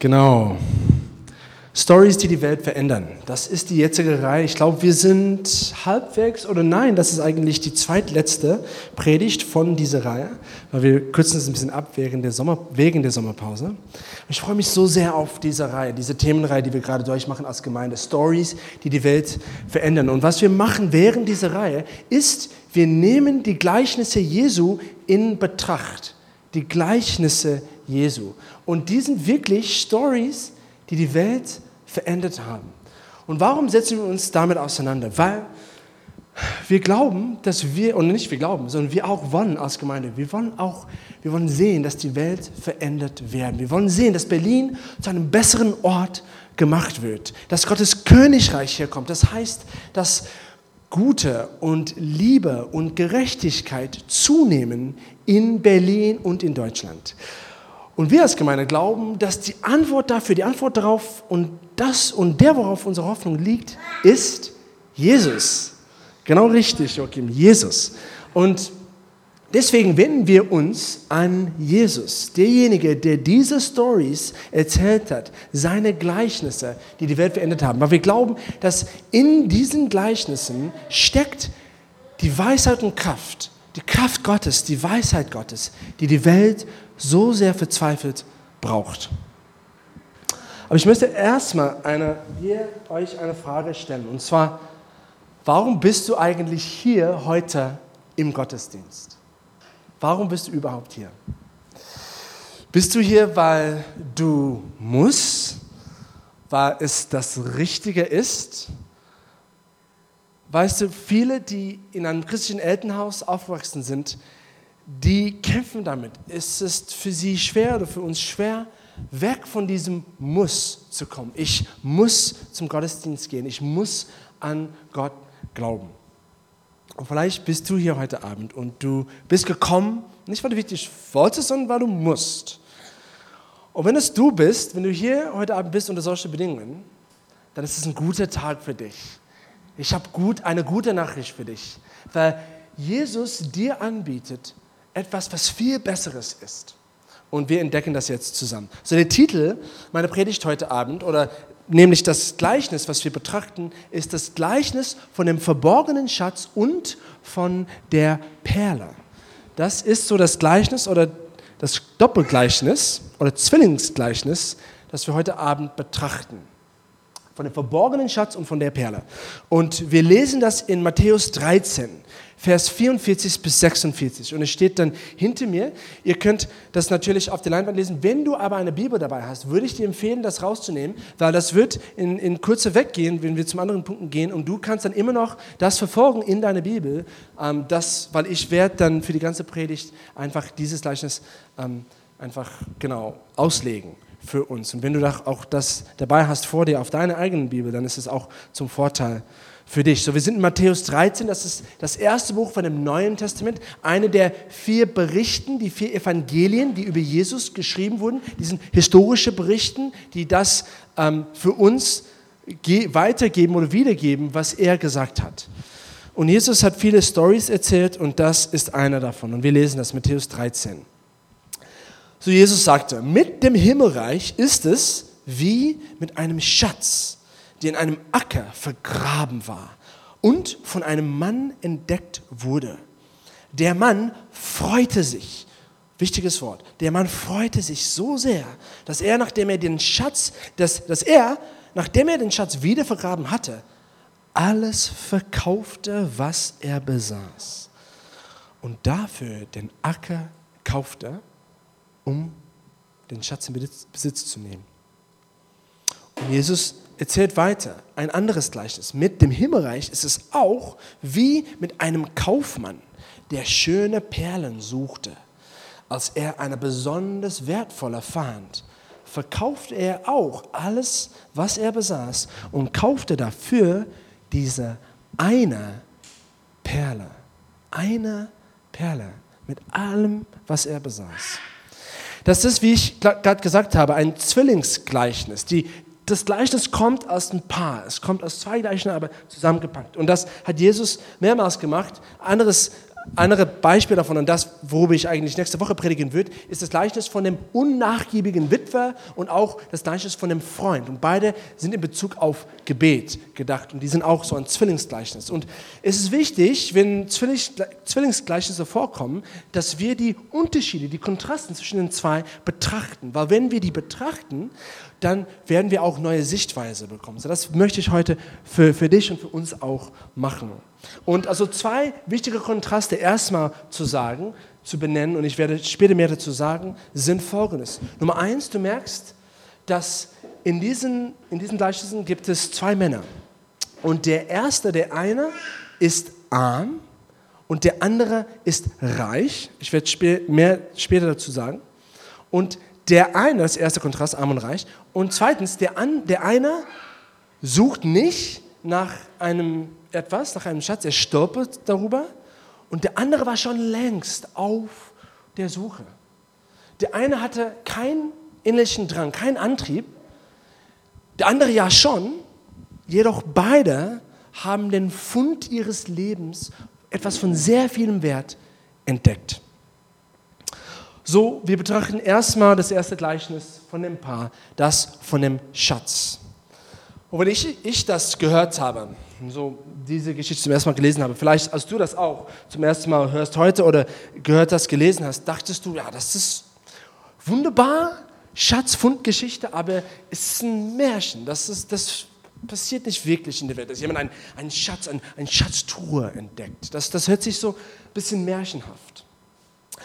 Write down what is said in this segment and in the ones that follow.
Genau. Stories, die die Welt verändern. Das ist die jetzige Reihe. Ich glaube, wir sind halbwegs, oder nein, das ist eigentlich die zweitletzte Predigt von dieser Reihe, weil wir kürzen es ein bisschen ab wegen der, Sommer, wegen der Sommerpause. Ich freue mich so sehr auf diese Reihe, diese Themenreihe, die wir gerade durchmachen als Gemeinde. Stories, die die Welt verändern. Und was wir machen während dieser Reihe ist, wir nehmen die Gleichnisse Jesu in Betracht. Die Gleichnisse Jesu. Und die sind wirklich Stories, die die Welt verändert haben. Und warum setzen wir uns damit auseinander? Weil wir glauben, dass wir, und nicht wir glauben, sondern wir auch wollen als Gemeinde, wir wollen auch, wir wollen sehen, dass die Welt verändert wird. Wir wollen sehen, dass Berlin zu einem besseren Ort gemacht wird, dass Gottes Königreich hier kommt. Das heißt, dass Gute und Liebe und Gerechtigkeit zunehmen in Berlin und in Deutschland. Und wir als Gemeinde glauben, dass die Antwort dafür, die Antwort darauf und das und der, worauf unsere Hoffnung liegt, ist Jesus. Genau richtig, Joachim, Jesus. Und deswegen wenden wir uns an Jesus, derjenige, der diese Stories erzählt hat, seine Gleichnisse, die die Welt verändert haben. Weil wir glauben, dass in diesen Gleichnissen steckt die Weisheit und Kraft, die Kraft Gottes, die Weisheit Gottes, die die Welt verändert so sehr verzweifelt braucht. Aber ich möchte erstmal eine, hier euch eine Frage stellen. Und zwar, warum bist du eigentlich hier heute im Gottesdienst? Warum bist du überhaupt hier? Bist du hier, weil du musst, weil es das Richtige ist? Weißt du, viele, die in einem christlichen Elternhaus aufgewachsen sind, die kämpfen damit. Es ist für sie schwer oder für uns schwer, weg von diesem Muss zu kommen. Ich muss zum Gottesdienst gehen. Ich muss an Gott glauben. Und vielleicht bist du hier heute Abend und du bist gekommen, nicht weil du wirklich wolltest, sondern weil du musst. Und wenn es du bist, wenn du hier heute Abend bist unter solchen Bedingungen, dann ist es ein guter Tag für dich. Ich habe gut, eine gute Nachricht für dich, weil Jesus dir anbietet, etwas, was viel Besseres ist. Und wir entdecken das jetzt zusammen. So der Titel meiner Predigt heute Abend, oder nämlich das Gleichnis, was wir betrachten, ist das Gleichnis von dem verborgenen Schatz und von der Perle. Das ist so das Gleichnis oder das Doppelgleichnis oder Zwillingsgleichnis, das wir heute Abend betrachten. Von dem verborgenen Schatz und von der Perle. Und wir lesen das in Matthäus 13. Vers 44 bis 46. Und es steht dann hinter mir. Ihr könnt das natürlich auf der Leinwand lesen. Wenn du aber eine Bibel dabei hast, würde ich dir empfehlen, das rauszunehmen, weil das wird in, in Kürze weggehen, wenn wir zum anderen Punkten gehen. Und du kannst dann immer noch das verfolgen in deiner Bibel. Ähm, das, weil ich werde dann für die ganze Predigt einfach dieses Gleichnis ähm, einfach genau auslegen für uns. Und wenn du auch das dabei hast vor dir auf deiner eigenen Bibel, dann ist es auch zum Vorteil für dich. So, wir sind in Matthäus 13, das ist das erste Buch von dem Neuen Testament, eine der vier Berichten, die vier Evangelien, die über Jesus geschrieben wurden, die sind historische Berichten, die das ähm, für uns weitergeben oder wiedergeben, was er gesagt hat. Und Jesus hat viele Stories erzählt und das ist einer davon. Und wir lesen das, Matthäus 13. So Jesus sagte, mit dem Himmelreich ist es wie mit einem Schatz die in einem Acker vergraben war und von einem Mann entdeckt wurde. Der Mann freute sich, wichtiges Wort, der Mann freute sich so sehr, dass er, nachdem er den Schatz, dass, dass er, nachdem er den Schatz wieder vergraben hatte, alles verkaufte, was er besaß. Und dafür den Acker kaufte, um den Schatz in Besitz zu nehmen. Und Jesus erzählt weiter ein anderes Gleichnis. Mit dem Himmelreich ist es auch wie mit einem Kaufmann, der schöne Perlen suchte. Als er eine besonders wertvolle fand, verkaufte er auch alles, was er besaß und kaufte dafür diese eine Perle. Eine Perle mit allem, was er besaß. Das ist, wie ich gerade gesagt habe, ein Zwillingsgleichnis. Die, das Gleichnis kommt aus ein Paar. Es kommt aus zwei Gleichnissen, aber zusammengepackt. Und das hat Jesus mehrmals gemacht. Anderes andere Beispiel davon und das, worüber ich eigentlich nächste Woche predigen wird, ist das Gleichnis von dem unnachgiebigen Witwer und auch das Gleichnis von dem Freund. Und beide sind in Bezug auf Gebet gedacht und die sind auch so ein Zwillingsgleichnis. Und es ist wichtig, wenn Zwillingsgleichnisse vorkommen, dass wir die Unterschiede, die Kontrasten zwischen den zwei betrachten. Weil wenn wir die betrachten, dann werden wir auch neue Sichtweise bekommen. So, das möchte ich heute für, für dich und für uns auch machen. Und also zwei wichtige Kontraste erstmal zu sagen, zu benennen, und ich werde später mehr dazu sagen, sind folgendes. Nummer eins, du merkst, dass in diesen, in diesen Gleichnissen gibt es zwei Männer. Und der erste, der eine, ist arm und der andere ist reich. Ich werde spä mehr später dazu sagen. Und der eine, das erste Kontrast, arm und reich. Und zweitens, der, an, der eine sucht nicht nach einem etwas, nach einem Schatz, er stolpert darüber. Und der andere war schon längst auf der Suche. Der eine hatte keinen innerlichen Drang, keinen Antrieb. Der andere ja schon. Jedoch beide haben den Fund ihres Lebens, etwas von sehr vielem Wert, entdeckt. So, wir betrachten erstmal das erste Gleichnis von dem Paar, das von dem Schatz. Und wenn ich, ich das gehört habe, so diese Geschichte zum ersten Mal gelesen habe, vielleicht als du das auch zum ersten Mal hörst heute oder gehört hast, gelesen hast, dachtest du, ja, das ist wunderbar, Schatzfundgeschichte, aber es ist ein Märchen. Das, ist, das passiert nicht wirklich in der Welt, dass jemand einen, einen Schatz, eine ein Schatztruhe entdeckt. Das, das hört sich so ein bisschen märchenhaft.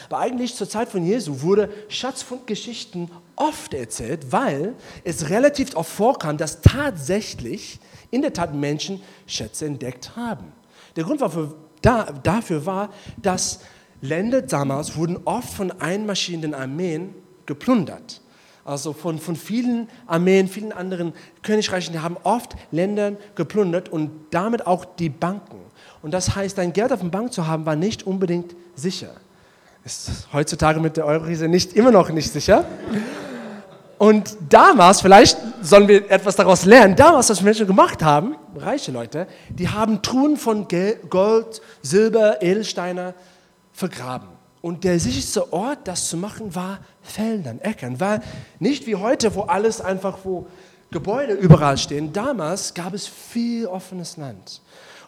Aber eigentlich zur Zeit von Jesu wurde Schatzfundgeschichten oft erzählt, weil es relativ oft vorkam, dass tatsächlich in der Tat Menschen Schätze entdeckt haben. Der Grund dafür, da, dafür war, dass Länder damals wurden oft von einmarschierenden Armeen geplündert. Also von, von vielen Armeen, vielen anderen Königreichen, die haben oft Länder geplündert und damit auch die Banken. Und das heißt, dein Geld auf der Bank zu haben, war nicht unbedingt sicher. Ist heutzutage mit der Eurokrise nicht immer noch nicht sicher. Und damals, vielleicht sollen wir etwas daraus lernen, damals, was Menschen gemacht haben, reiche Leute, die haben Truhen von Gold, Silber, Edelsteine vergraben. Und der sicherste Ort, das zu machen, war Feldern, Äckern. War nicht wie heute, wo alles einfach, wo Gebäude überall stehen. Damals gab es viel offenes Land.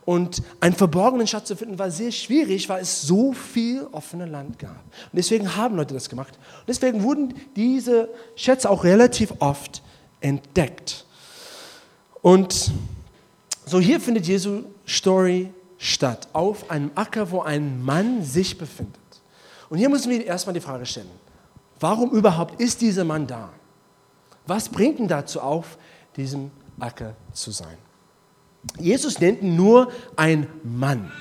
Und einen verborgenen Schatz zu finden war sehr schwierig, weil es so viel offene Land gab. Und deswegen haben Leute das gemacht. Und deswegen wurden diese Schätze auch relativ oft entdeckt. Und so hier findet Jesu Story statt, auf einem Acker, wo ein Mann sich befindet. Und hier müssen wir erstmal die Frage stellen, warum überhaupt ist dieser Mann da? Was bringt ihn dazu auf, diesem Acker zu sein? Jesus nennt nur ein Mann,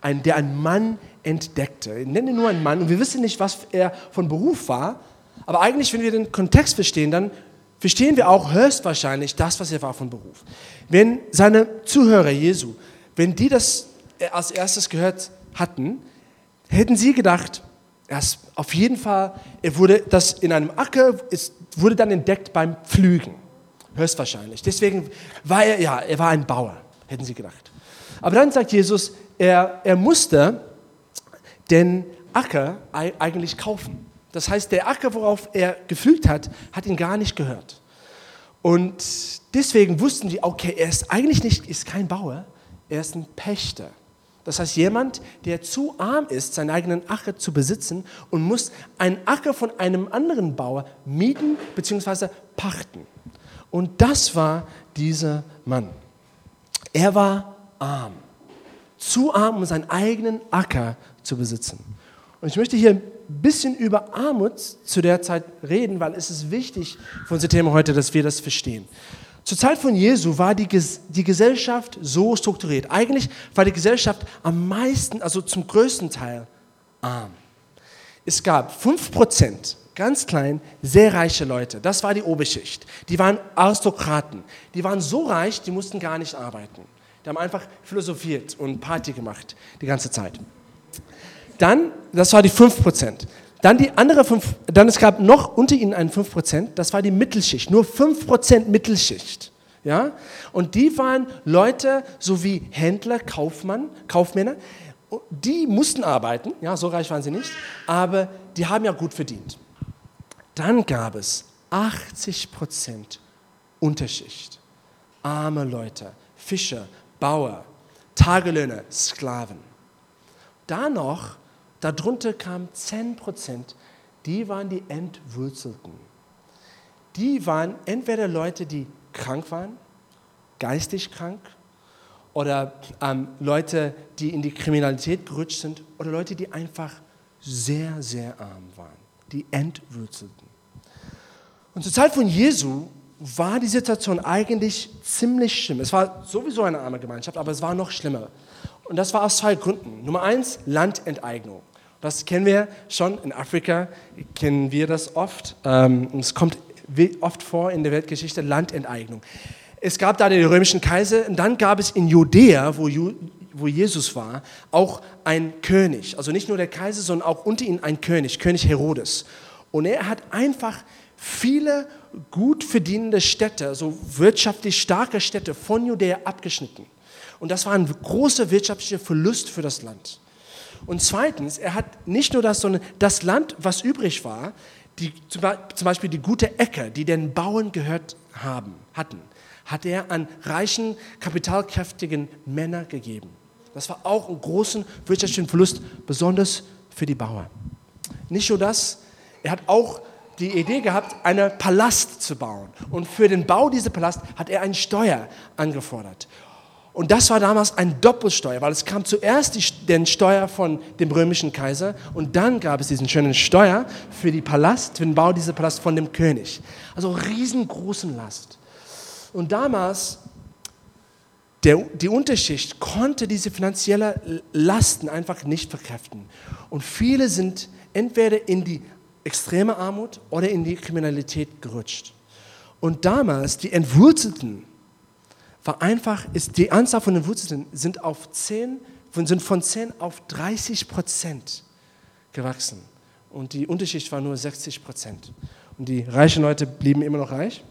ein, der ein Mann entdeckte. Er nennt nur einen Mann und wir wissen nicht, was er von Beruf war, aber eigentlich, wenn wir den Kontext verstehen, dann verstehen wir auch höchstwahrscheinlich das, was er war von Beruf. Wenn seine Zuhörer Jesu, wenn die das als erstes gehört hatten, hätten sie gedacht, er ist auf jeden Fall, er wurde das in einem Acker, es wurde dann entdeckt beim Pflügen. Höchstwahrscheinlich. Deswegen war er, ja, er war ein Bauer, hätten sie gedacht. Aber dann sagt Jesus, er, er musste den Acker eigentlich kaufen. Das heißt, der Acker, worauf er gepflügt hat, hat ihn gar nicht gehört. Und deswegen wussten die, okay, er ist eigentlich nicht, ist kein Bauer, er ist ein Pächter. Das heißt, jemand, der zu arm ist, seinen eigenen Acker zu besitzen und muss einen Acker von einem anderen Bauer mieten bzw. pachten. Und das war dieser Mann. Er war arm. Zu arm, um seinen eigenen Acker zu besitzen. Und ich möchte hier ein bisschen über Armut zu der Zeit reden, weil es ist wichtig für unser Thema heute, dass wir das verstehen. Zur Zeit von Jesu war die, die Gesellschaft so strukturiert. Eigentlich war die Gesellschaft am meisten, also zum größten Teil arm. Es gab 5% ganz klein, sehr reiche Leute. Das war die Oberschicht. Die waren Aristokraten. Die waren so reich, die mussten gar nicht arbeiten. Die haben einfach philosophiert und Party gemacht die ganze Zeit. Dann, das war die 5%. Dann die andere 5, dann es gab noch unter ihnen einen 5%, das war die Mittelschicht, nur 5% Mittelschicht. Ja? Und die waren Leute, so wie Händler, Kaufmann, Kaufmänner, die mussten arbeiten, ja, so reich waren sie nicht, aber die haben ja gut verdient. Dann gab es 80 Prozent Unterschicht. Arme Leute, Fischer, Bauer, Tagelöhner, Sklaven. Da noch, darunter kamen 10 Prozent, die waren die Entwurzelten. Die waren entweder Leute, die krank waren, geistig krank, oder ähm, Leute, die in die Kriminalität gerutscht sind, oder Leute, die einfach sehr, sehr arm waren, die Entwurzelten. Und zur Zeit von Jesu war die Situation eigentlich ziemlich schlimm. Es war sowieso eine arme Gemeinschaft, aber es war noch schlimmer. Und das war aus zwei Gründen. Nummer eins, Landenteignung. Das kennen wir schon in Afrika, kennen wir das oft. Ähm, es kommt oft vor in der Weltgeschichte, Landenteignung. Es gab da den römischen Kaiser und dann gab es in Judäa, wo, wo Jesus war, auch einen König. Also nicht nur der Kaiser, sondern auch unter ihm ein König, König Herodes. Und er hat einfach viele gut verdienende Städte, so wirtschaftlich starke Städte von Judäa abgeschnitten. Und das war ein großer wirtschaftlicher Verlust für das Land. Und zweitens, er hat nicht nur das, sondern das Land, was übrig war, die, zum Beispiel die gute Äcker, die den Bauern gehört haben, hatten, hat er an reichen, kapitalkräftigen Männern gegeben. Das war auch ein großen wirtschaftlichen Verlust, besonders für die Bauern. Nicht nur das, er hat auch die Idee gehabt, einen Palast zu bauen. Und für den Bau dieses Palast hat er eine Steuer angefordert. Und das war damals ein Doppelsteuer, weil es kam zuerst die, den Steuer von dem römischen Kaiser und dann gab es diesen schönen Steuer für, die Palast, für den Bau dieses Palast von dem König. Also riesengroßen Last. Und damals, der, die Unterschicht konnte diese finanzielle Lasten einfach nicht verkräften. Und viele sind entweder in die extreme Armut oder in die Kriminalität gerutscht. Und damals, die Entwurzelten, war einfach, ist die Anzahl von Entwurzelten sind, auf 10, sind von 10 auf 30 Prozent gewachsen. Und die Unterschicht war nur 60 Prozent. Und die reichen Leute blieben immer noch reich.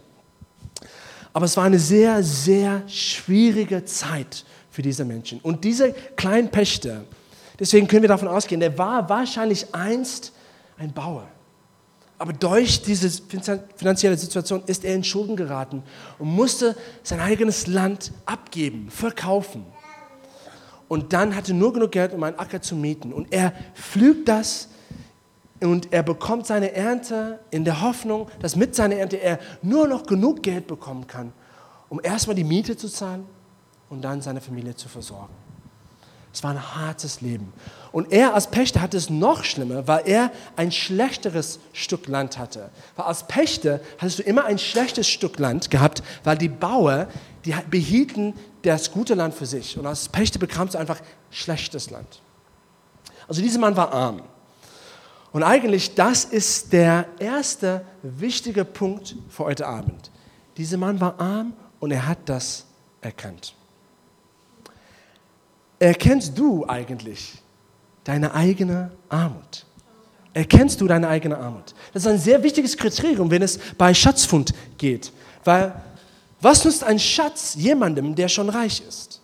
Aber es war eine sehr, sehr schwierige Zeit für diese Menschen. Und dieser kleine Pächter, deswegen können wir davon ausgehen, der war wahrscheinlich einst ein Bauer. Aber durch diese finanzielle Situation ist er in Schulden geraten und musste sein eigenes Land abgeben, verkaufen. Und dann hatte er nur genug Geld, um einen Acker zu mieten. Und er pflügt das und er bekommt seine Ernte in der Hoffnung, dass mit seiner Ernte er nur noch genug Geld bekommen kann, um erstmal die Miete zu zahlen und dann seine Familie zu versorgen. Es war ein hartes Leben. Und er als Pächter hatte es noch schlimmer, weil er ein schlechteres Stück Land hatte. Weil als Pächter hattest du immer ein schlechtes Stück Land gehabt, weil die Bauer, die behielten das gute Land für sich. Und als Pächter bekamst du einfach schlechtes Land. Also dieser Mann war arm. Und eigentlich, das ist der erste wichtige Punkt für heute Abend. Dieser Mann war arm und er hat das erkannt. Erkennst du eigentlich deine eigene Armut? Erkennst du deine eigene Armut? Das ist ein sehr wichtiges Kriterium, wenn es bei Schatzfund geht. Weil was nutzt ein Schatz jemandem, der schon reich ist?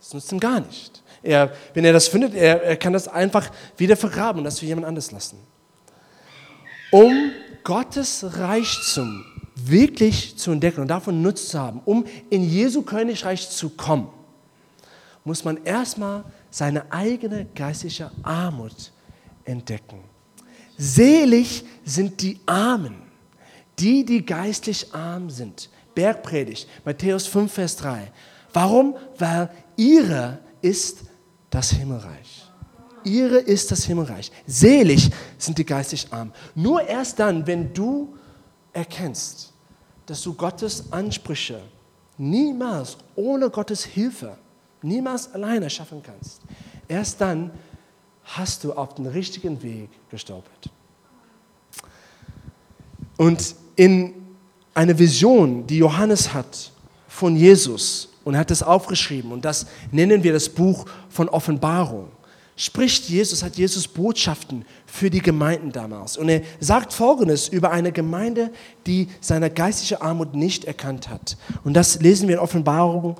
Das nutzt ihm gar nicht. Er, wenn er das findet, er, er kann das einfach wieder vergraben und das für jemand anderes lassen. Um Gottes Reichtum wirklich zu entdecken und davon Nutzen zu haben, um in Jesu Königreich zu kommen, muss man erstmal seine eigene geistliche Armut entdecken. Selig sind die Armen, die, die geistlich arm sind. Bergpredigt, Matthäus 5, Vers 3. Warum? Weil ihre ist das Himmelreich. Ihre ist das Himmelreich. Selig sind die geistig arm. Nur erst dann, wenn du erkennst, dass du Gottes Ansprüche niemals ohne Gottes Hilfe niemals alleine schaffen kannst, erst dann hast du auf den richtigen Weg gestolpert. Und in einer Vision, die Johannes hat von Jesus, und hat das aufgeschrieben, und das nennen wir das Buch von Offenbarung, spricht Jesus, hat Jesus Botschaften für die Gemeinden damals. Und er sagt Folgendes über eine Gemeinde, die seine geistliche Armut nicht erkannt hat. Und das lesen wir in Offenbarung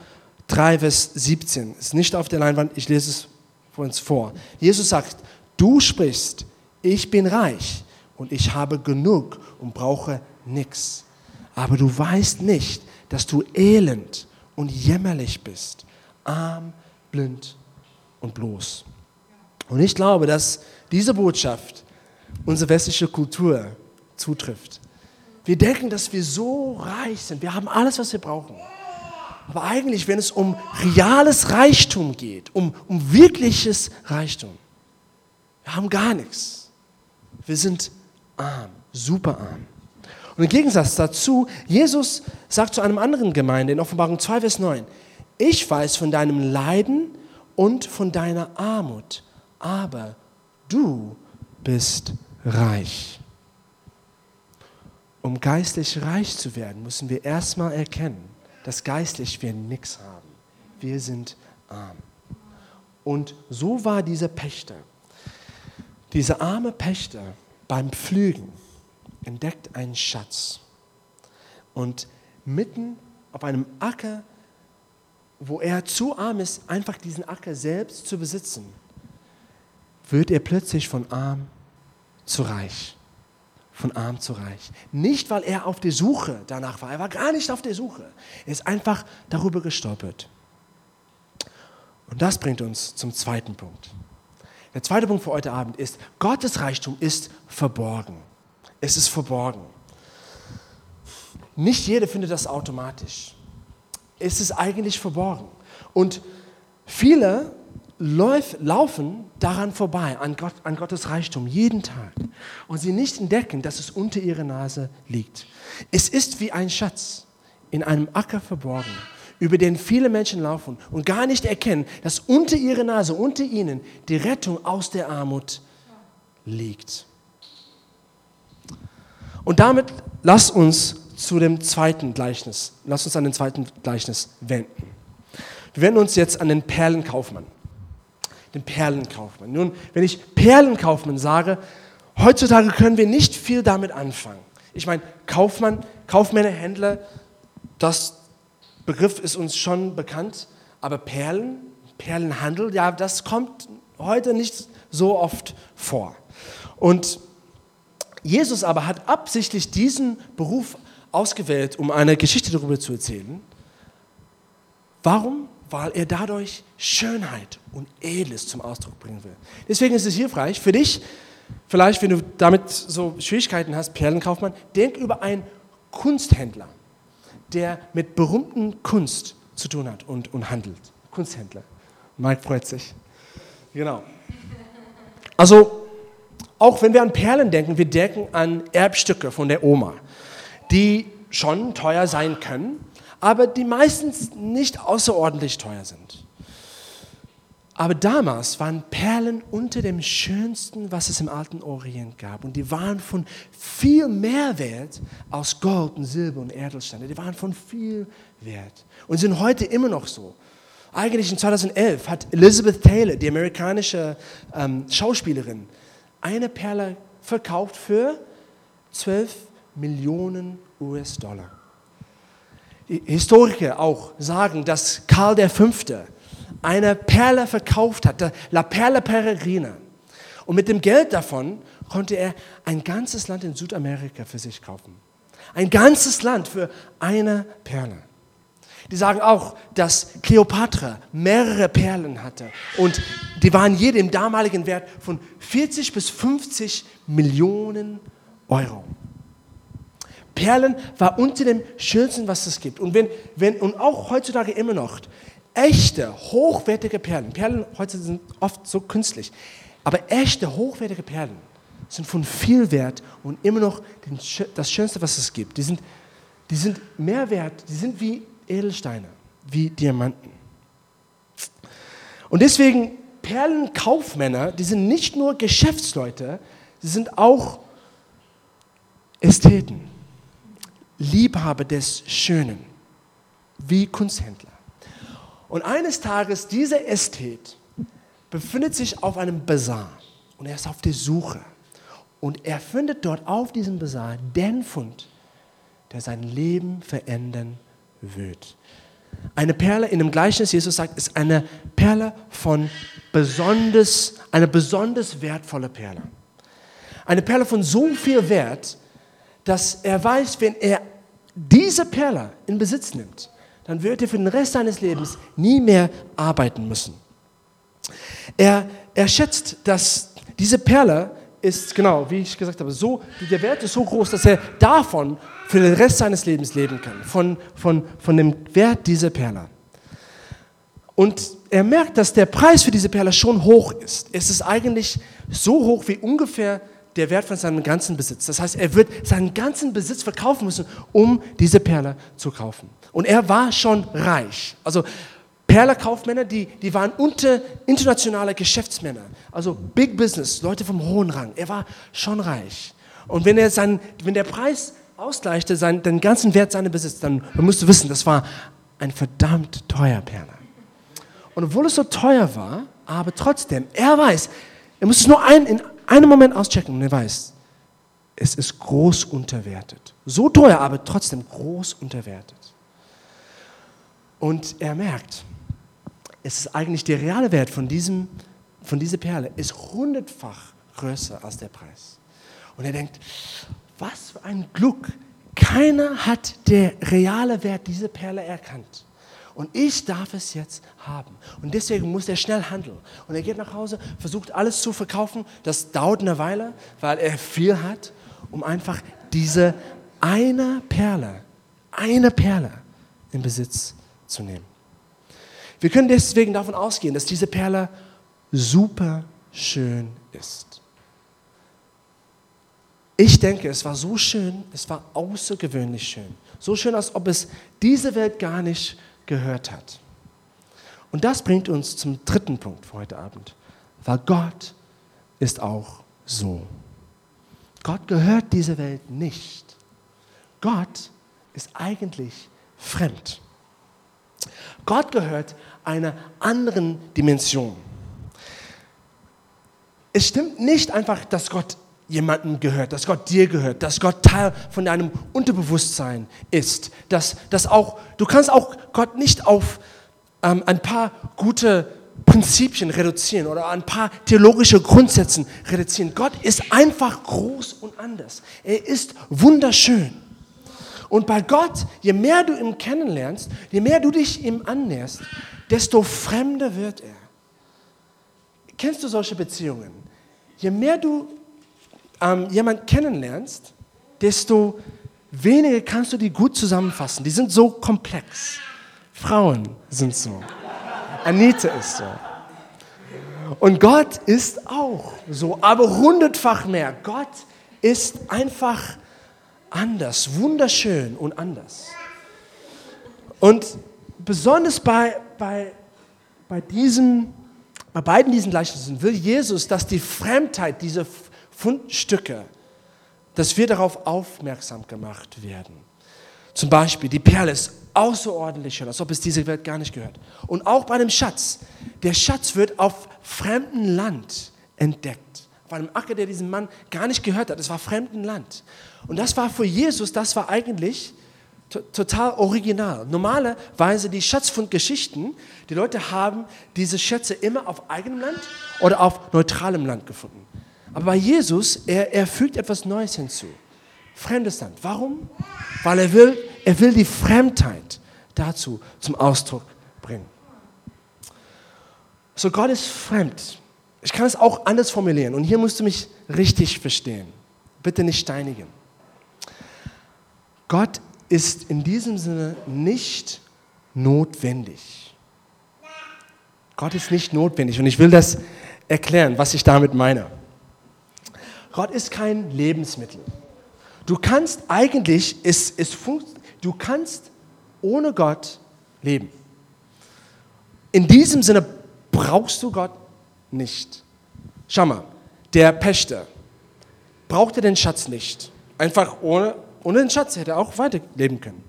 3, Vers 17. Ist nicht auf der Leinwand, ich lese es uns vor. Jesus sagt, du sprichst, ich bin reich und ich habe genug und brauche nichts. Aber du weißt nicht, dass du elend und jämmerlich bist, arm, blind und bloß. Und ich glaube, dass diese Botschaft unsere westliche Kultur zutrifft. Wir denken, dass wir so reich sind. Wir haben alles, was wir brauchen. Aber eigentlich, wenn es um reales Reichtum geht, um, um wirkliches Reichtum, wir haben gar nichts. Wir sind arm, super arm. Und im Gegensatz dazu, Jesus sagt zu einem anderen Gemeinde in Offenbarung 2, Vers 9, ich weiß von deinem Leiden und von deiner Armut, aber du bist reich. Um geistlich reich zu werden, müssen wir erstmal erkennen, dass geistlich wir nichts haben. Wir sind arm. Und so war dieser Pächter. Dieser arme Pächter beim Pflügen entdeckt einen Schatz. Und mitten auf einem Acker, wo er zu arm ist, einfach diesen Acker selbst zu besitzen, wird er plötzlich von arm zu reich. Von arm zu reich. Nicht, weil er auf der Suche danach war. Er war gar nicht auf der Suche. Er ist einfach darüber gestolpert. Und das bringt uns zum zweiten Punkt. Der zweite Punkt für heute Abend ist, Gottes Reichtum ist verborgen. Es ist verborgen. Nicht jeder findet das automatisch. Es ist eigentlich verborgen. Und viele läuf, laufen daran vorbei, an, Gott, an Gottes Reichtum, jeden Tag. Und sie nicht entdecken, dass es unter ihrer Nase liegt. Es ist wie ein Schatz in einem Acker verborgen, über den viele Menschen laufen und gar nicht erkennen, dass unter ihrer Nase, unter ihnen die Rettung aus der Armut liegt. Und damit lass uns zu dem zweiten Gleichnis, lass uns an den zweiten Gleichnis wenden. Wir wenden uns jetzt an den Perlenkaufmann den Perlenkaufmann. Nun, wenn ich Perlenkaufmann sage, heutzutage können wir nicht viel damit anfangen. Ich meine, Kaufmann, Kaufmänner, Händler, das Begriff ist uns schon bekannt, aber Perlen, Perlenhandel, ja, das kommt heute nicht so oft vor. Und Jesus aber hat absichtlich diesen Beruf ausgewählt, um eine Geschichte darüber zu erzählen. Warum? Weil er dadurch Schönheit und Edles zum Ausdruck bringen will. Deswegen ist es hilfreich für dich, vielleicht wenn du damit so Schwierigkeiten hast, Perlenkaufmann, denk über einen Kunsthändler, der mit berühmten Kunst zu tun hat und, und handelt. Kunsthändler. Mike freut sich. Genau. Also, auch wenn wir an Perlen denken, wir denken an Erbstücke von der Oma, die schon teuer sein können, aber die meistens nicht außerordentlich teuer sind. Aber damals waren Perlen unter dem Schönsten, was es im alten Orient gab. Und die waren von viel mehr Wert als Gold und Silber und Edelsteine. Die waren von viel Wert und sind heute immer noch so. Eigentlich in 2011 hat Elizabeth Taylor, die amerikanische ähm, Schauspielerin, eine Perle verkauft für 12 Millionen US-Dollar. Historiker auch sagen, dass Karl V. eine Perle verkauft hat, La Perla Peregrina. Und mit dem Geld davon konnte er ein ganzes Land in Südamerika für sich kaufen. Ein ganzes Land für eine Perle. Die sagen auch, dass Kleopatra mehrere Perlen hatte und die waren jede im damaligen Wert von 40 bis 50 Millionen Euro. Perlen war unter dem Schönsten, was es gibt. Und, wenn, wenn, und auch heutzutage immer noch, echte, hochwertige Perlen, Perlen heute sind oft so künstlich, aber echte, hochwertige Perlen sind von viel Wert und immer noch das Schönste, was es gibt. Die sind, die sind mehr wert, die sind wie Edelsteine, wie Diamanten. Und deswegen, Perlenkaufmänner, die sind nicht nur Geschäftsleute, sie sind auch Ästheten. Liebhaber des Schönen, wie Kunsthändler. Und eines Tages, dieser Ästhet befindet sich auf einem Bazar und er ist auf der Suche. Und er findet dort auf diesem Bazar den Fund, der sein Leben verändern wird. Eine Perle in dem Gleichnis, Jesus sagt, ist eine Perle von besonders, eine besonders wertvolle Perle. Eine Perle von so viel Wert, dass er weiß, wenn er diese Perle in Besitz nimmt, dann wird er für den Rest seines Lebens nie mehr arbeiten müssen. Er, er schätzt, dass diese Perle ist, genau, wie ich gesagt habe, so, der Wert ist so groß, dass er davon für den Rest seines Lebens leben kann, von, von, von dem Wert dieser Perle. Und er merkt, dass der Preis für diese Perle schon hoch ist. Es ist eigentlich so hoch wie ungefähr der Wert von seinem ganzen Besitz. Das heißt, er wird seinen ganzen Besitz verkaufen müssen, um diese Perle zu kaufen. Und er war schon reich. Also Perlerkaufmänner, die, die waren unter internationale Geschäftsmänner. Also Big Business, Leute vom hohen Rang. Er war schon reich. Und wenn, er sein, wenn der Preis ausgleichte, sein, den ganzen Wert seines Besitzes, dann, dann musst du wissen, das war ein verdammt teuer Perler. Und obwohl es so teuer war, aber trotzdem, er weiß, er muss es nur ein, in einem Moment auschecken und er weiß, es ist groß unterwertet. So teuer, aber trotzdem groß unterwertet. Und er merkt, es ist eigentlich der reale Wert von, diesem, von dieser Perle ist hundertfach größer als der Preis. Und er denkt, was für ein Glück. Keiner hat der reale Wert dieser Perle erkannt. Und ich darf es jetzt haben. Und deswegen muss er schnell handeln. Und er geht nach Hause, versucht alles zu verkaufen. Das dauert eine Weile, weil er viel hat, um einfach diese eine Perle, eine Perle in Besitz zu nehmen. Wir können deswegen davon ausgehen, dass diese Perle super schön ist. Ich denke, es war so schön, es war außergewöhnlich schön. So schön, als ob es diese Welt gar nicht gehört hat. Und das bringt uns zum dritten Punkt für heute Abend. Weil Gott ist auch so. Gott gehört dieser Welt nicht. Gott ist eigentlich fremd. Gott gehört einer anderen Dimension. Es stimmt nicht einfach, dass Gott jemandem gehört, dass Gott dir gehört, dass Gott Teil von deinem Unterbewusstsein ist, dass, dass auch, du kannst auch Gott nicht auf ähm, ein paar gute Prinzipien reduzieren oder ein paar theologische Grundsätze reduzieren. Gott ist einfach groß und anders. Er ist wunderschön. Und bei Gott, je mehr du ihn kennenlernst, je mehr du dich ihm annäherst, desto fremder wird er. Kennst du solche Beziehungen? Je mehr du ähm, jemanden kennenlernst, desto weniger kannst du die gut zusammenfassen. Die sind so komplex. Frauen sind so. Anita ist so. Und Gott ist auch so, aber hundertfach mehr. Gott ist einfach anders, wunderschön und anders. Und besonders bei, bei, bei, diesem, bei beiden diesen Gleichnissen will Jesus, dass die Fremdheit, diese Fundstücke, dass wir darauf aufmerksam gemacht werden. Zum Beispiel, die Perle ist außerordentlich schön, als ob es diese Welt gar nicht gehört. Und auch bei dem Schatz. Der Schatz wird auf fremdem Land entdeckt. Auf einem Acker, der diesem Mann gar nicht gehört hat. Es war fremdem Land. Und das war für Jesus, das war eigentlich total original. Normalerweise die Schatzfundgeschichten, die Leute haben diese Schätze immer auf eigenem Land oder auf neutralem Land gefunden. Aber bei Jesus, er, er fügt etwas Neues hinzu. Fremdes Land. Warum? Weil er will, er will die Fremdheit dazu zum Ausdruck bringen. So, Gott ist fremd. Ich kann es auch anders formulieren und hier musst du mich richtig verstehen. Bitte nicht steinigen. Gott ist in diesem Sinne nicht notwendig. Gott ist nicht notwendig und ich will das erklären, was ich damit meine. Gott ist kein Lebensmittel. Du kannst eigentlich, es, es du kannst ohne Gott leben. In diesem Sinne brauchst du Gott nicht. Schau mal, der Pächter brauchte den Schatz nicht. Einfach ohne, ohne den Schatz hätte er auch weiterleben können.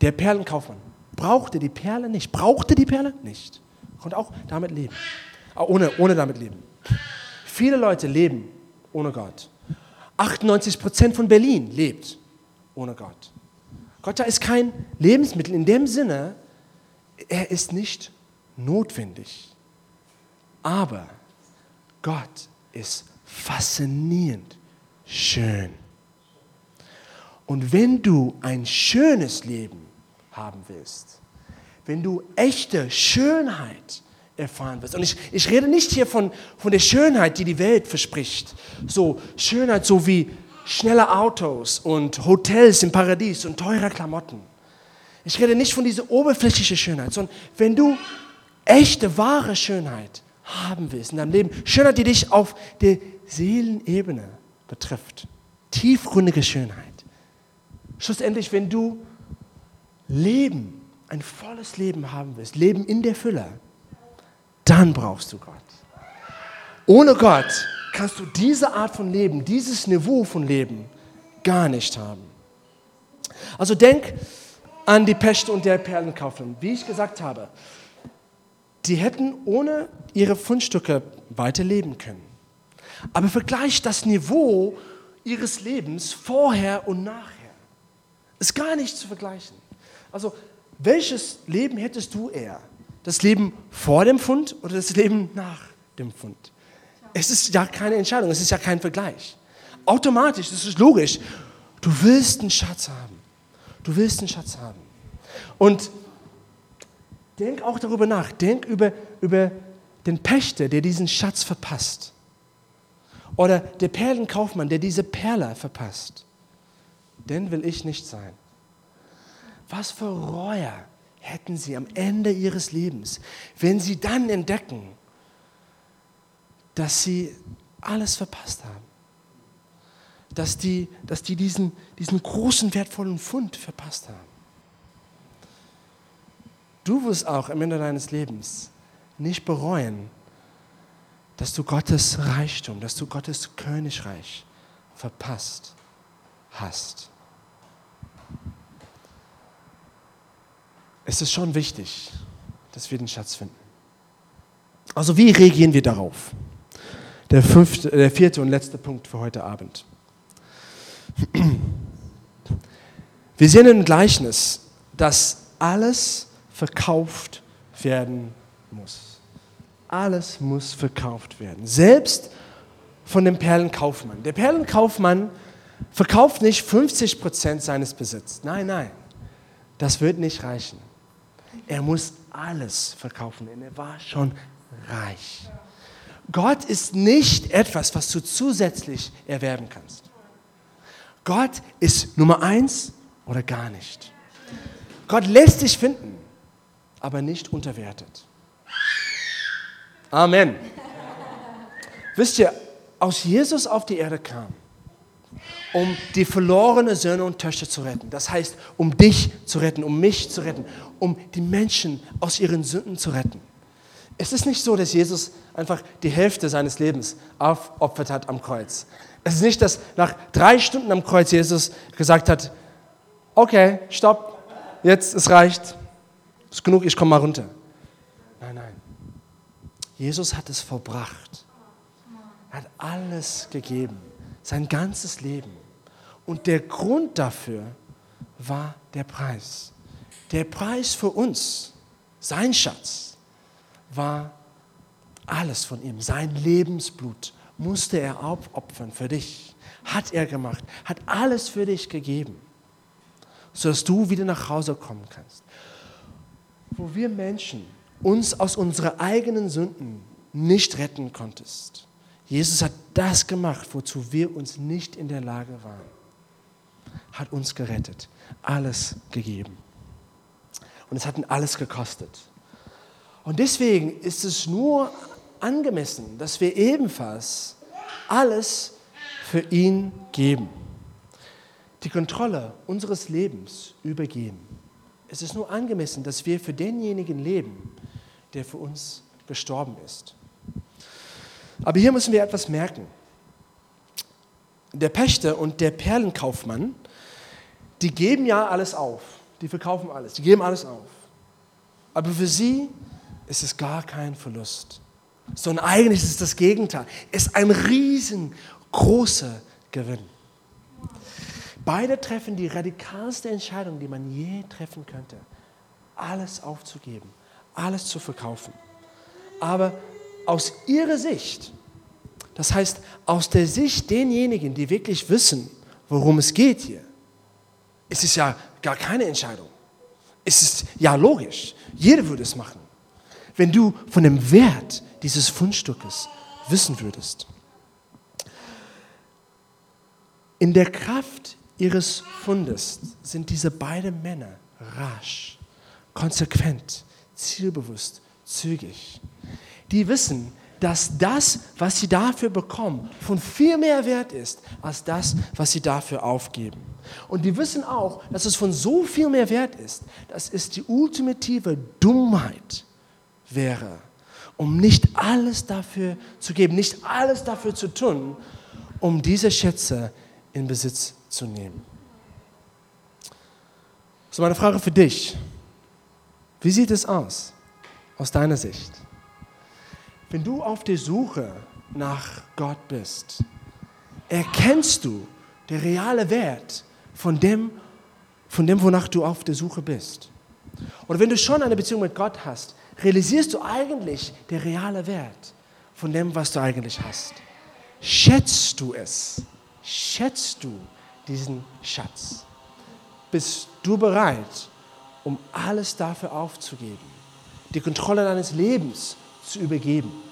Der Perlenkaufmann brauchte die Perle nicht. Brauchte die Perle nicht. Konnte auch damit leben. Ohne, ohne damit leben. Viele Leute leben ohne Gott. 98 Prozent von Berlin lebt ohne Gott. Gott ist kein Lebensmittel in dem Sinne, er ist nicht notwendig. Aber Gott ist faszinierend schön. Und wenn du ein schönes Leben haben willst, wenn du echte Schönheit erfahren wirst, und ich, ich rede nicht hier von, von der Schönheit, die die Welt verspricht, so Schönheit so wie schnelle Autos und Hotels im Paradies und teure Klamotten. Ich rede nicht von dieser oberflächlichen Schönheit, sondern wenn du echte, wahre Schönheit haben willst in deinem Leben, Schönheit, die dich auf der Seelenebene betrifft, tiefgründige Schönheit. Schlussendlich, wenn du Leben, ein volles Leben haben willst, Leben in der Fülle, dann brauchst du Gott. Ohne Gott kannst du diese Art von Leben, dieses Niveau von Leben gar nicht haben. Also denk an die Pechte und der Perlenkaufmann. Wie ich gesagt habe, die hätten ohne ihre Fundstücke weiterleben können. Aber vergleich das Niveau ihres Lebens vorher und nachher. Ist gar nicht zu vergleichen. Also, welches Leben hättest du eher? Das Leben vor dem Fund oder das Leben nach dem Fund? Es ist ja keine Entscheidung, es ist ja kein Vergleich. Automatisch, das ist logisch. Du willst einen Schatz haben. Du willst einen Schatz haben. Und denk auch darüber nach. Denk über, über den Pächter, der diesen Schatz verpasst. Oder der Perlenkaufmann, der diese Perle verpasst. Den will ich nicht sein. Was für Reue hätten sie am Ende ihres Lebens, wenn sie dann entdecken, dass sie alles verpasst haben. Dass die, dass die diesen, diesen großen, wertvollen Fund verpasst haben. Du wirst auch am Ende deines Lebens nicht bereuen, dass du Gottes Reichtum, dass du Gottes Königreich verpasst hast. Es ist schon wichtig, dass wir den Schatz finden. Also wie reagieren wir darauf? Der, fünfte, der vierte und letzte Punkt für heute Abend. Wir sehen im Gleichnis, dass alles verkauft werden muss. Alles muss verkauft werden. Selbst von dem Perlenkaufmann. Der Perlenkaufmann verkauft nicht 50 Prozent seines Besitzes. Nein, nein, das wird nicht reichen. Er muss alles verkaufen, denn er war schon reich. Gott ist nicht etwas, was du zusätzlich erwerben kannst. Gott ist Nummer eins oder gar nicht. Gott lässt dich finden, aber nicht unterwertet. Amen. Wisst ihr, aus Jesus auf die Erde kam, um die verlorenen Söhne und Töchter zu retten. Das heißt, um dich zu retten, um mich zu retten, um die Menschen aus ihren Sünden zu retten. Es ist nicht so, dass Jesus einfach die Hälfte seines Lebens aufopfert hat am Kreuz. Es ist nicht, dass nach drei Stunden am Kreuz Jesus gesagt hat, okay, stopp, jetzt, es reicht, ist genug, ich komme mal runter. Nein, nein. Jesus hat es verbracht. Er hat alles gegeben, sein ganzes Leben. Und der Grund dafür war der Preis. Der Preis für uns, sein Schatz, war alles von ihm. Sein Lebensblut musste er aufopfern für dich. Hat er gemacht, hat alles für dich gegeben, sodass du wieder nach Hause kommen kannst. Wo wir Menschen uns aus unseren eigenen Sünden nicht retten konntest. Jesus hat das gemacht, wozu wir uns nicht in der Lage waren. Hat uns gerettet, alles gegeben. Und es hat ihn alles gekostet. Und deswegen ist es nur angemessen, dass wir ebenfalls alles für ihn geben. Die Kontrolle unseres Lebens übergeben. Es ist nur angemessen, dass wir für denjenigen leben, der für uns gestorben ist. Aber hier müssen wir etwas merken. Der Pächter und der Perlenkaufmann, die geben ja alles auf. Die verkaufen alles, die geben alles auf. Aber für sie ist es gar kein Verlust, sondern eigentlich ist es das Gegenteil. Es ist ein riesengroßer Gewinn. Beide treffen die radikalste Entscheidung, die man je treffen könnte. alles aufzugeben, alles zu verkaufen. Aber aus ihrer Sicht, das heißt aus der Sicht denjenigen, die wirklich wissen, worum es geht hier, ist es ja gar keine Entscheidung. Es ist ja logisch. Jeder würde es machen. Wenn du von dem Wert dieses Fundstückes wissen würdest. In der Kraft ihres Fundes sind diese beiden Männer rasch, konsequent, zielbewusst, zügig. Die wissen, dass das, was sie dafür bekommen, von viel mehr wert ist als das, was sie dafür aufgeben. Und die wissen auch, dass es von so viel mehr wert ist, dass es die ultimative Dummheit wäre, um nicht alles dafür zu geben, nicht alles dafür zu tun, um diese Schätze in Besitz zu nehmen. So meine Frage für dich. Wie sieht es aus aus deiner Sicht? Wenn du auf der Suche nach Gott bist, erkennst du den realen Wert von dem, von dem, wonach du auf der Suche bist. Oder wenn du schon eine Beziehung mit Gott hast, realisierst du eigentlich den realen Wert von dem, was du eigentlich hast. Schätzt du es? Schätzt du diesen Schatz? Bist du bereit, um alles dafür aufzugeben, die Kontrolle deines Lebens zu übergeben,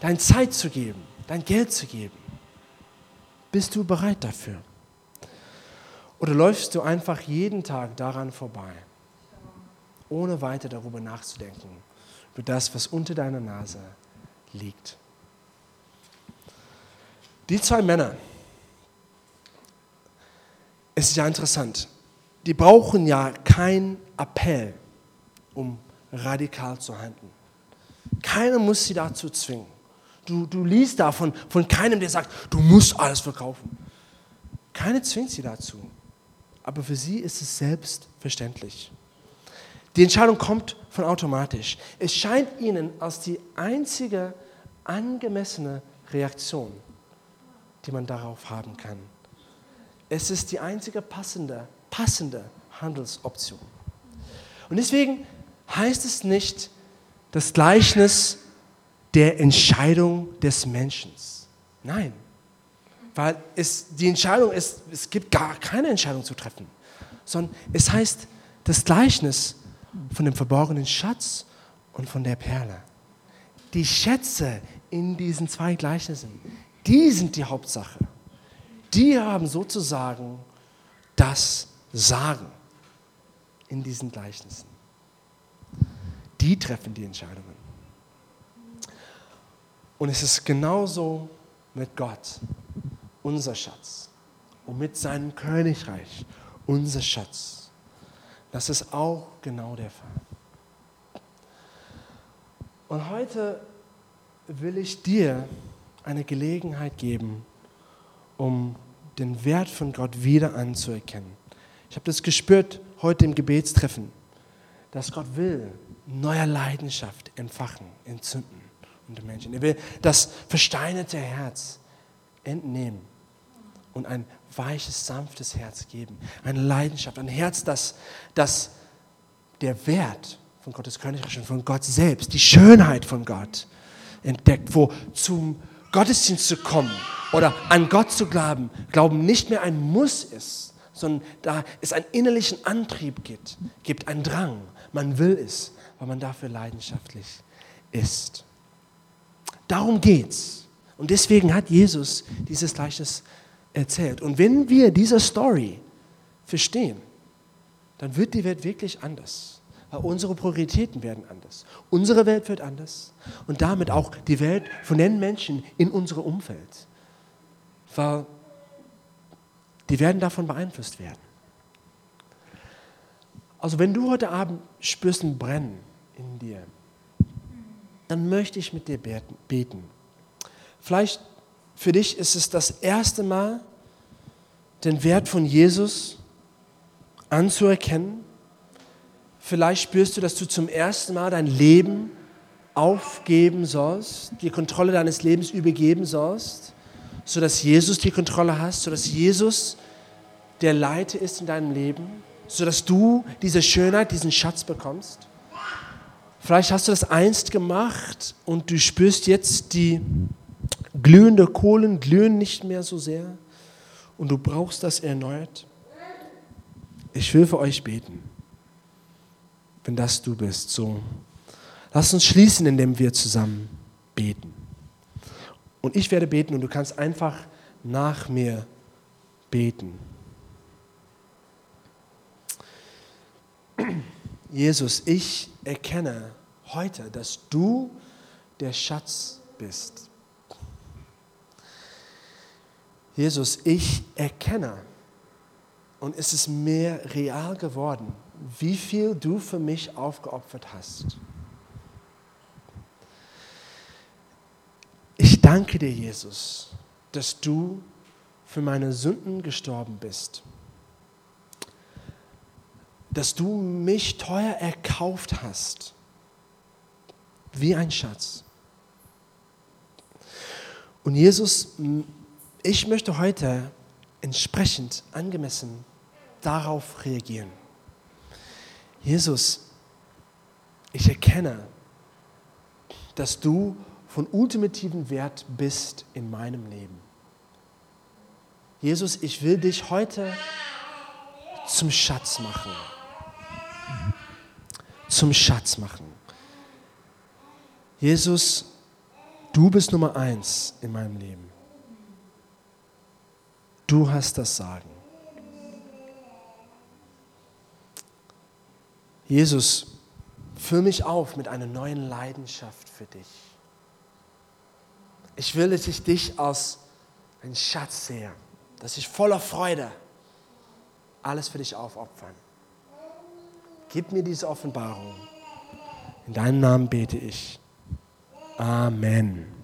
deine Zeit zu geben, dein Geld zu geben? Bist du bereit dafür? Oder läufst du einfach jeden Tag daran vorbei, ohne weiter darüber nachzudenken, über das, was unter deiner Nase liegt? Die zwei Männer, es ist ja interessant, die brauchen ja keinen Appell, um radikal zu handeln. Keiner muss sie dazu zwingen. Du, du liest davon von keinem, der sagt, du musst alles verkaufen. Keiner zwingt sie dazu. Aber für sie ist es selbstverständlich. Die Entscheidung kommt von automatisch. Es scheint ihnen als die einzige angemessene Reaktion, die man darauf haben kann. Es ist die einzige passende, passende Handelsoption. Und deswegen heißt es nicht das Gleichnis der Entscheidung des Menschen. Nein, weil es, die Entscheidung ist, es gibt gar keine Entscheidung zu treffen, sondern es heißt das Gleichnis von dem verborgenen Schatz und von der Perle. Die Schätze in diesen zwei Gleichnissen, die sind die Hauptsache die haben sozusagen das Sagen in diesen Gleichnissen. Die treffen die Entscheidungen. Und es ist genauso mit Gott, unser Schatz, und mit seinem Königreich, unser Schatz. Das ist auch genau der Fall. Und heute will ich dir eine Gelegenheit geben, um den Wert von Gott wieder anzuerkennen. Ich habe das gespürt heute im Gebetstreffen, dass Gott will neue Leidenschaft entfachen, entzünden unter Menschen. Er will das versteinerte Herz entnehmen und ein weiches, sanftes Herz geben. Eine Leidenschaft, ein Herz, das, das der Wert von Gottes Königreich und von Gott selbst, die Schönheit von Gott entdeckt, wo zum Gottesdienst zu kommen oder an Gott zu glauben, Glauben nicht mehr ein Muss ist, sondern da es einen innerlichen Antrieb gibt, gibt einen Drang. Man will es, weil man dafür leidenschaftlich ist. Darum geht's. Und deswegen hat Jesus dieses Gleichnis erzählt. Und wenn wir diese Story verstehen, dann wird die Welt wirklich anders. Weil unsere Prioritäten werden anders. Unsere Welt wird anders und damit auch die Welt von den Menschen in unserem Umfeld. Weil die werden davon beeinflusst werden. Also wenn du heute Abend spürst ein Brennen in dir, dann möchte ich mit dir beten. Vielleicht für dich ist es das erste Mal, den Wert von Jesus anzuerkennen Vielleicht spürst du, dass du zum ersten Mal dein Leben aufgeben sollst, die Kontrolle deines Lebens übergeben sollst, sodass Jesus die Kontrolle hast, sodass Jesus der Leiter ist in deinem Leben, sodass du diese Schönheit, diesen Schatz bekommst? Vielleicht hast du das einst gemacht und du spürst jetzt die glühende Kohlen glühen nicht mehr so sehr und du brauchst das erneuert. Ich will für euch beten, wenn das du bist. So, lass uns schließen, indem wir zusammen beten. Und ich werde beten und du kannst einfach nach mir beten. Jesus, ich erkenne heute, dass du der Schatz bist. Jesus, ich erkenne, und es ist mir real geworden, wie viel du für mich aufgeopfert hast. Ich danke dir, Jesus, dass du für meine Sünden gestorben bist dass du mich teuer erkauft hast, wie ein Schatz. Und Jesus, ich möchte heute entsprechend angemessen darauf reagieren. Jesus, ich erkenne, dass du von ultimativem Wert bist in meinem Leben. Jesus, ich will dich heute zum Schatz machen zum Schatz machen. Jesus, du bist Nummer eins in meinem Leben. Du hast das Sagen. Jesus, füll mich auf mit einer neuen Leidenschaft für dich. Ich will, dass ich dich als ein Schatz sehe, dass ich voller Freude alles für dich aufopfern. Gib mir diese Offenbarung. In deinem Namen bete ich. Amen.